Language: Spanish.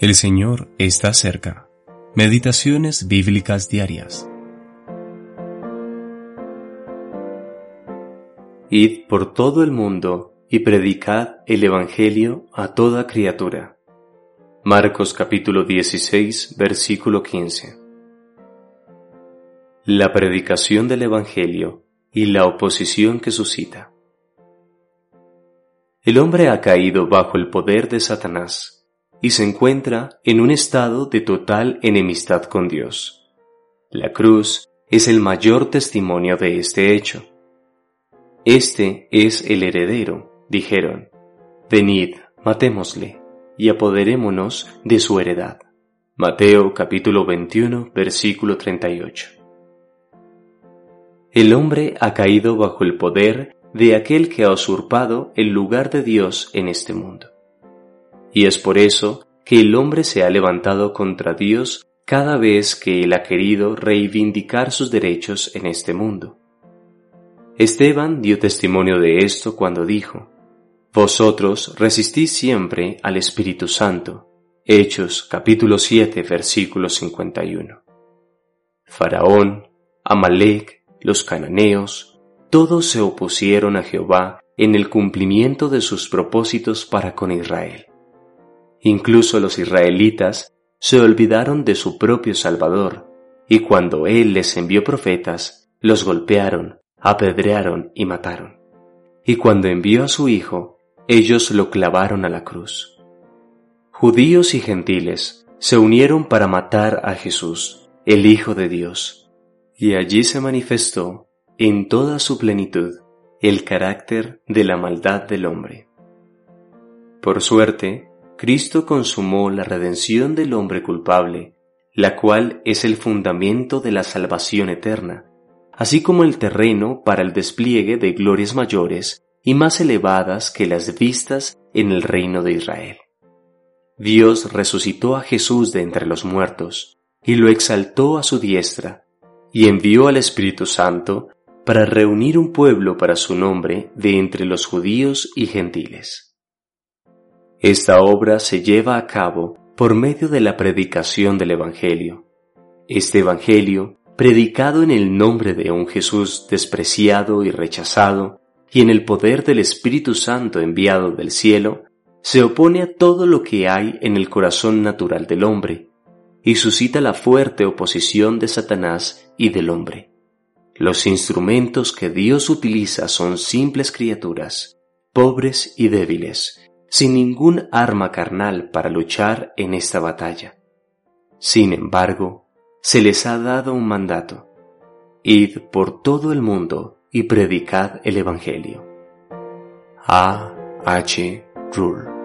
El Señor está cerca. Meditaciones bíblicas diarias. Id por todo el mundo y predicad el Evangelio a toda criatura. Marcos capítulo 16, versículo 15. La predicación del Evangelio y la oposición que suscita. El hombre ha caído bajo el poder de Satanás y se encuentra en un estado de total enemistad con Dios. La cruz es el mayor testimonio de este hecho. Este es el heredero, dijeron. Venid, matémosle, y apoderémonos de su heredad. Mateo capítulo 21, versículo 38. El hombre ha caído bajo el poder de aquel que ha usurpado el lugar de Dios en este mundo y es por eso que el hombre se ha levantado contra Dios cada vez que él ha querido reivindicar sus derechos en este mundo. Esteban dio testimonio de esto cuando dijo, Vosotros resistís siempre al Espíritu Santo. Hechos capítulo 7 versículo 51. Faraón, Amalek, los cananeos, todos se opusieron a Jehová en el cumplimiento de sus propósitos para con Israel. Incluso los israelitas se olvidaron de su propio Salvador, y cuando Él les envió profetas, los golpearon, apedrearon y mataron. Y cuando envió a su Hijo, ellos lo clavaron a la cruz. Judíos y gentiles se unieron para matar a Jesús, el Hijo de Dios, y allí se manifestó, en toda su plenitud, el carácter de la maldad del hombre. Por suerte, Cristo consumó la redención del hombre culpable, la cual es el fundamento de la salvación eterna, así como el terreno para el despliegue de glorias mayores y más elevadas que las vistas en el reino de Israel. Dios resucitó a Jesús de entre los muertos y lo exaltó a su diestra, y envió al Espíritu Santo para reunir un pueblo para su nombre de entre los judíos y gentiles. Esta obra se lleva a cabo por medio de la predicación del Evangelio. Este Evangelio, predicado en el nombre de un Jesús despreciado y rechazado, y en el poder del Espíritu Santo enviado del cielo, se opone a todo lo que hay en el corazón natural del hombre, y suscita la fuerte oposición de Satanás y del hombre. Los instrumentos que Dios utiliza son simples criaturas, pobres y débiles, sin ningún arma carnal para luchar en esta batalla. Sin embargo, se les ha dado un mandato. Id por todo el mundo y predicad el Evangelio. A. H. Rule